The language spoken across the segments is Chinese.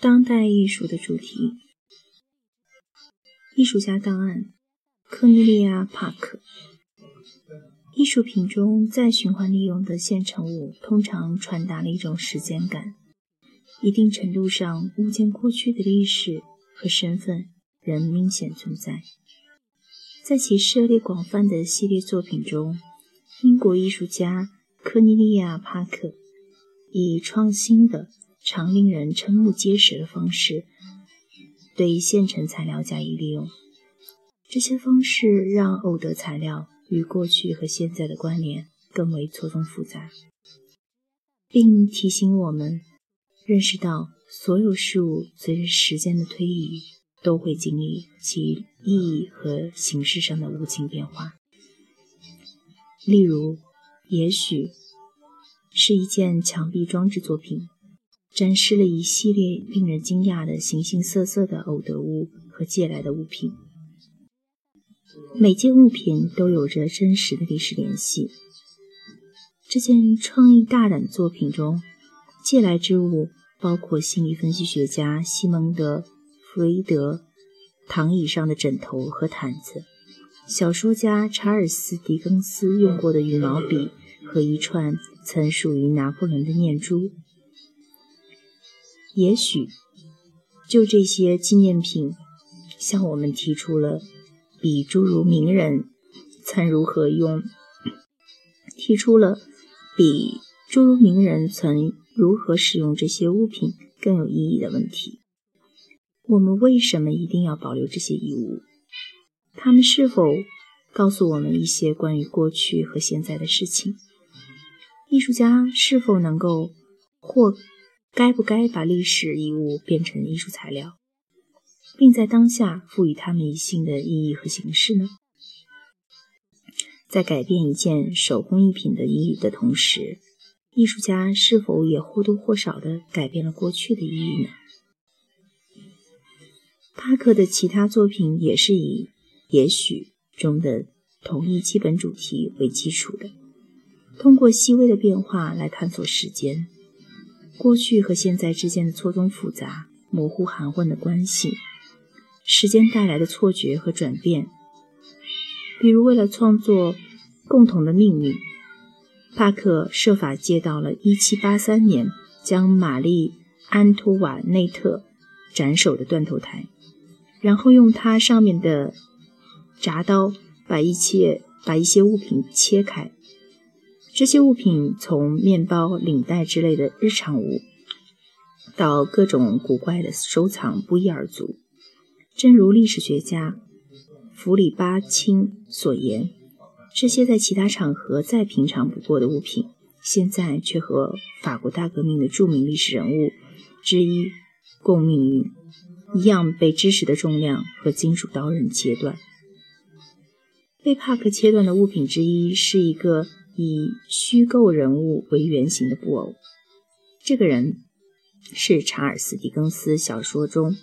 当代艺术的主题：艺术家档案。科尼利亚·帕克。艺术品中再循环利用的现成物，通常传达了一种时间感。一定程度上，物件过去的历史和身份仍明显存在。在其涉猎广泛的系列作品中，英国艺术家科尼利亚·帕克以创新的、常令人瞠目结舌的方式，对现成材料加以利用。这些方式让偶得材料与过去和现在的关联更为错综复杂，并提醒我们认识到所有事物随着时间的推移都会经历其意义和形式上的无情变化。例如，也许是一件墙壁装置作品，展示了一系列令人惊讶的形形色色的偶得物和借来的物品。每件物品都有着真实的历史联系。这件创意大胆的作品中，借来之物包括心理分析学家西蒙德·弗洛伊德躺椅上的枕头和毯子，小说家查尔斯·狄更斯用过的羽毛笔和一串曾属于拿破仑的念珠。也许，就这些纪念品，向我们提出了。比诸如名人曾如何用，提出了比诸如名人曾如何使用这些物品更有意义的问题：我们为什么一定要保留这些遗物？他们是否告诉我们一些关于过去和现在的事情？艺术家是否能够或该不该把历史遗物变成艺术材料？并在当下赋予它们一新的意义和形式呢？在改变一件手工艺品的意义的同时，艺术家是否也或多或少地改变了过去的意义呢？帕克的其他作品也是以“也许”中的同一基本主题为基础的，通过细微的变化来探索时间、过去和现在之间的错综复杂、模糊含混的关系。时间带来的错觉和转变，比如为了创作《共同的命运》，帕克设法借到了1783年将玛丽·安托瓦内特斩首的断头台，然后用它上面的铡刀把一切把一些物品切开。这些物品从面包、领带之类的日常物，到各种古怪的收藏，不一而足。正如历史学家弗里巴钦所言，这些在其他场合再平常不过的物品，现在却和法国大革命的著名历史人物之一共命运一样，被知识的重量和金属刀刃切断。被帕克切断的物品之一是一个以虚构人物为原型的布偶。这个人是查尔斯·狄更斯小说中。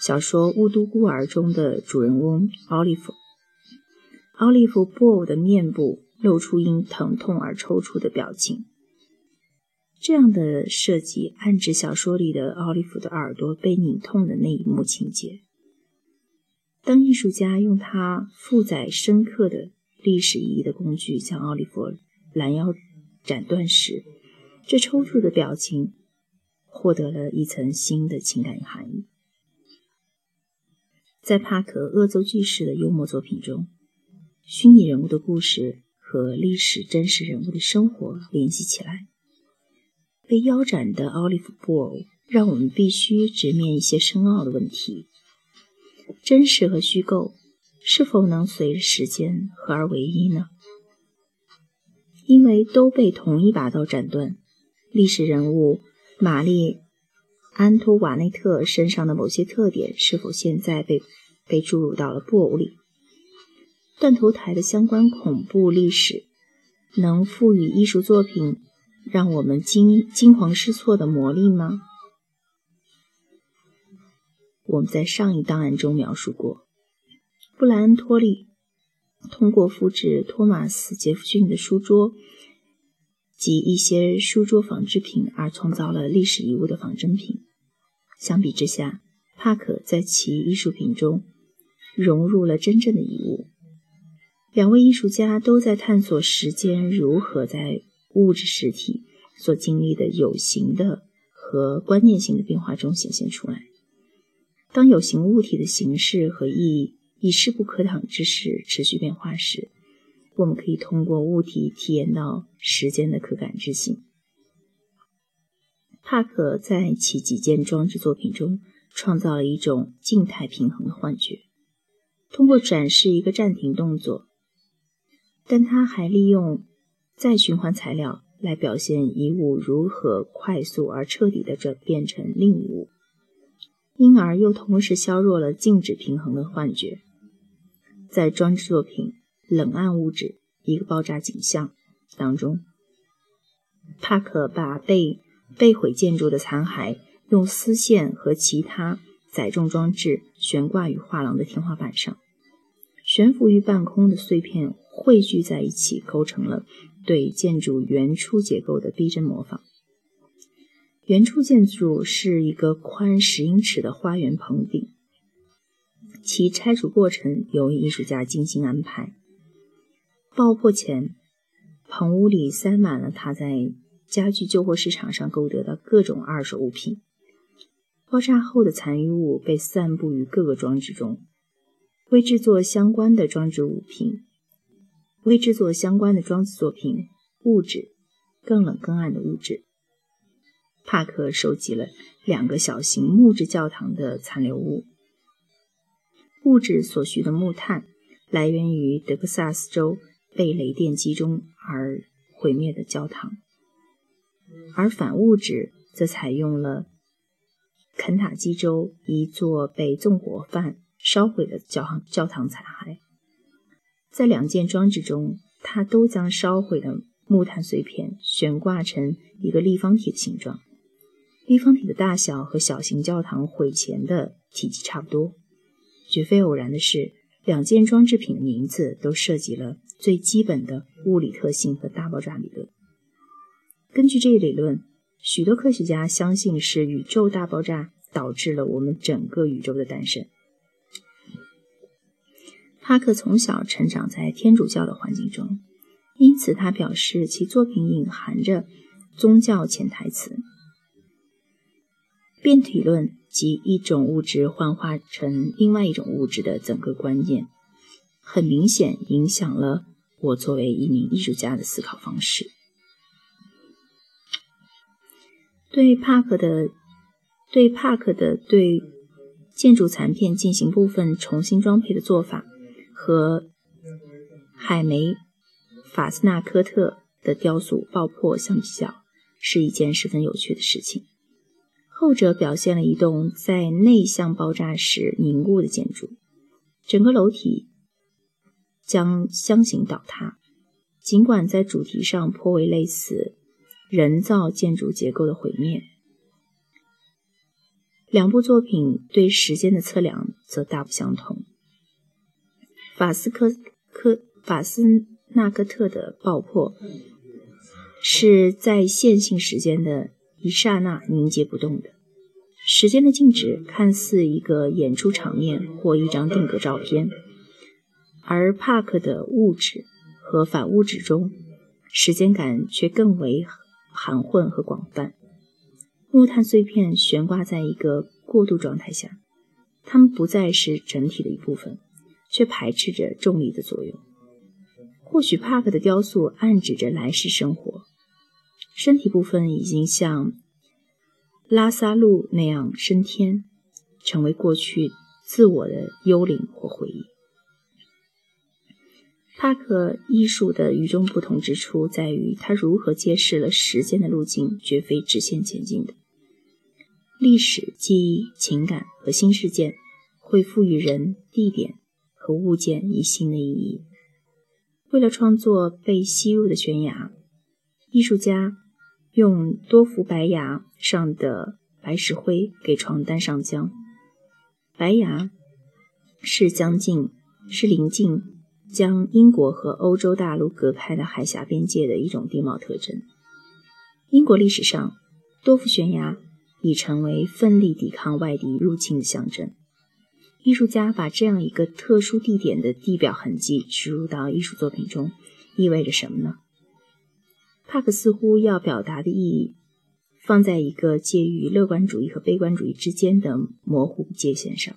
小说《雾都孤儿》中的主人翁奥利弗，奥利弗布偶的面部露出因疼痛而抽搐的表情。这样的设计暗指小说里的奥利弗的耳朵被拧痛的那一幕情节。当艺术家用他负载深刻的历史意义的工具将奥利弗拦腰斩断时，这抽搐的表情获得了一层新的情感含义。在帕克恶作剧式的幽默作品中，虚拟人物的故事和历史真实人物的生活联系起来。被腰斩的奥利弗布偶让我们必须直面一些深奥的问题：真实和虚构是否能随着时间合而为一呢？因为都被同一把刀斩断，历史人物玛丽·安托瓦内特身上的某些特点是否现在被？被注入到了布偶里。断头台的相关恐怖历史，能赋予艺术作品让我们惊惊慌失措的魔力吗？我们在上一档案中描述过，布莱恩·托利通过复制托马斯·杰弗逊的书桌，及一些书桌仿制品而创造了历史遗物的仿真品。相比之下，帕克在其艺术品中融入了真正的遗物。两位艺术家都在探索时间如何在物质实体所经历的有形的和观念性的变化中显现出来。当有形物体的形式和意义以势不可挡之势持续变化时，我们可以通过物体体验到时间的可感知性。帕克在其几件装置作品中创造了一种静态平衡的幻觉，通过展示一个暂停动作。但他还利用再循环材料来表现一物如何快速而彻底地转变成另一物，因而又同时削弱了静止平衡的幻觉。在装置作品《冷暗物质：一个爆炸景象》当中，帕克把被被毁建筑的残骸用丝线和其他载重装置悬挂于画廊的天花板上。悬浮于半空的碎片汇聚在一起，构成了对建筑原初结构的逼真模仿。原初建筑是一个宽十英尺的花园棚顶，其拆除过程由艺术家精心安排。爆破前，棚屋里塞满了他在家具旧货市场上购得的各种二手物品。爆炸后的残余物被散布于各个装置中。为制作相关的装置物品，为制作相关的装置作品物质，更冷更暗的物质。帕克收集了两个小型木质教堂的残留物。物质所需的木炭来源于德克萨斯州被雷电击中而毁灭的教堂，而反物质则采用了肯塔基州一座被纵火犯。烧毁的教堂教堂残骸，在两件装置中，它都将烧毁的木炭碎片悬挂成一个立方体的形状。立方体的大小和小型教堂毁前的体积差不多。绝非偶然的是，两件装置品的名字都涉及了最基本的物理特性和大爆炸理论。根据这一理论，许多科学家相信是宇宙大爆炸导致了我们整个宇宙的诞生。帕克从小成长在天主教的环境中，因此他表示其作品隐含着宗教潜台词。变体论即一种物质幻化成另外一种物质的整个观念，很明显影响了我作为一名艺术家的思考方式。对帕克的对帕克的对建筑残片进行部分重新装配的做法。和海梅法斯纳科特的雕塑爆破相比较，是一件十分有趣的事情。后者表现了一栋在内向爆炸时凝固的建筑，整个楼体将相形倒塌。尽管在主题上颇为类似人造建筑结构的毁灭，两部作品对时间的测量则大不相同。法斯科科法斯纳克特的爆破是在线性时间的一刹那凝结不动的。时间的静止看似一个演出场面或一张定格照片，而帕克的物质和反物质中，时间感却更为含混和广泛。木炭碎片悬挂在一个过渡状态下，它们不再是整体的一部分。却排斥着重力的作用。或许帕克的雕塑暗指着来世生活，身体部分已经像拉萨路那样升天，成为过去自我的幽灵或回忆。帕克艺术的与众不同之处在于，他如何揭示了时间的路径绝非直线前进的。历史、记忆、情感和新事件会赋予人、地点。和物件以新的意义。为了创作被吸入的悬崖，艺术家用多幅白崖上的白石灰给床单上浆。白崖是将近是临近将英国和欧洲大陆隔开的海峡边界的一种地貌特征。英国历史上，多幅悬崖已成为奋力抵抗外敌入侵的象征。艺术家把这样一个特殊地点的地表痕迹植入到艺术作品中，意味着什么呢？帕克似乎要表达的意义，放在一个介于乐观主义和悲观主义之间的模糊界限上。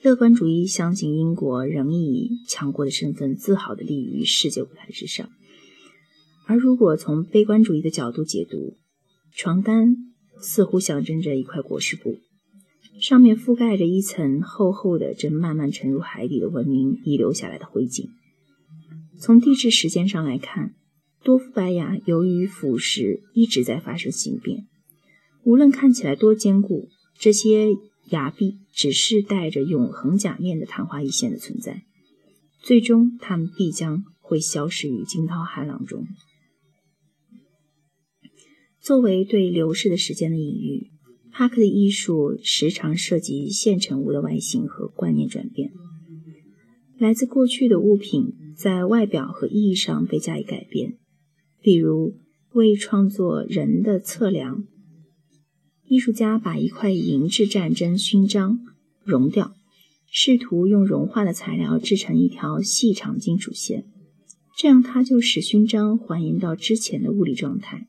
乐观主义相信英国仍以强国的身份自豪地立于世界舞台之上，而如果从悲观主义的角度解读，床单似乎象征着一块裹尸布，上面覆盖着一层厚厚的、正慢慢沉入海底的文明遗留下来的灰烬。从地质时间上来看，多夫白牙由于腐蚀一直在发生形变，无论看起来多坚固，这些。牙壁只是带着永恒假面的昙花一现的存在，最终它们必将会消失于惊涛骇浪中。作为对流逝的时间的隐喻，帕克的艺术时常涉及现成物的外形和观念转变。来自过去的物品在外表和意义上被加以改变，比如为创作人的测量。艺术家把一块银质战争勋章熔掉，试图用融化的材料制成一条细长金属线，这样它就使勋章还原到之前的物理状态。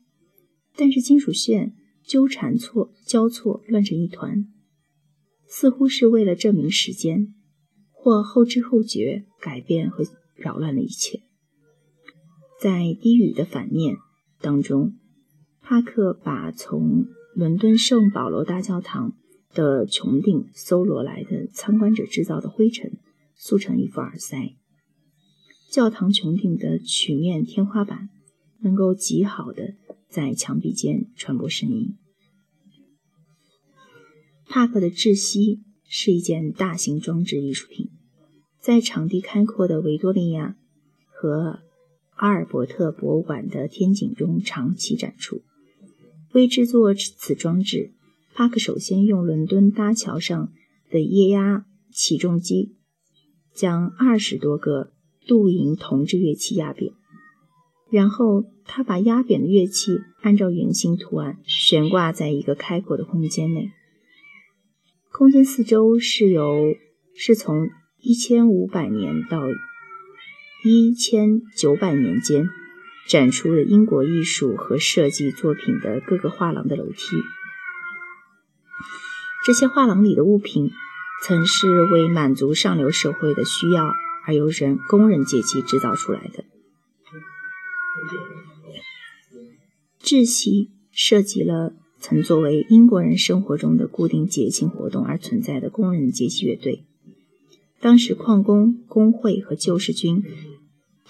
但是金属线纠缠错交错乱成一团，似乎是为了证明时间，或后知后觉改变和扰乱了一切。在低语的反面当中，帕克把从伦敦圣保罗大教堂的穹顶搜罗来的参观者制造的灰尘，塑成一副耳塞。教堂穹顶的曲面天花板能够极好的在墙壁间传播声音。帕克的窒息是一件大型装置艺术品，在场地开阔的维多利亚和阿尔伯特博物馆的天井中长期展出。为制作此装置，帕克首先用伦敦搭桥上的液压起重机将二十多个镀银铜制乐器压扁，然后他把压扁的乐器按照圆形图案悬挂在一个开阔的空间内。空间四周是由是从一千五百年到一千九百年间。展出了英国艺术和设计作品的各个画廊的楼梯。这些画廊里的物品，曾是为满足上流社会的需要而由人工人阶级制造出来的。窒息涉及了曾作为英国人生活中的固定节庆活动而存在的工人阶级乐队。当时，矿工、工会和救世军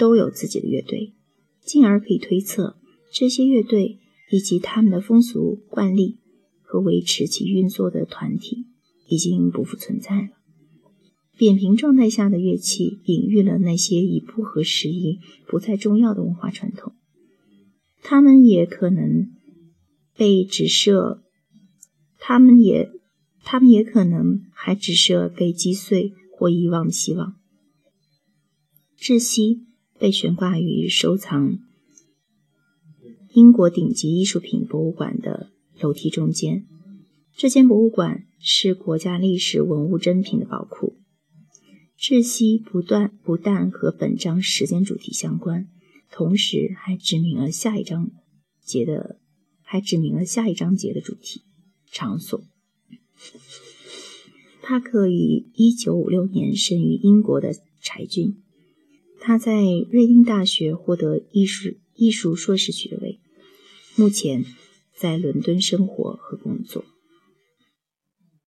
都有自己的乐队。进而可以推测，这些乐队以及他们的风俗惯例和维持其运作的团体已经不复存在了。扁平状态下的乐器隐喻了那些已不合时宜、不再重要的文化传统。他们也可能被指涉，他们也，他们也可能还指涉被击碎或遗忘的希望。窒息。被悬挂于收藏英国顶级艺术品博物馆的楼梯中间。这间博物馆是国家历史文物珍品的宝库。窒息不断不但和本章时间主题相关，同时还指明了下一章节的，还指明了下一章节的主题场所。帕克于一九五六年生于英国的柴郡。他在瑞英大学获得艺术艺术硕士学位，目前在伦敦生活和工作。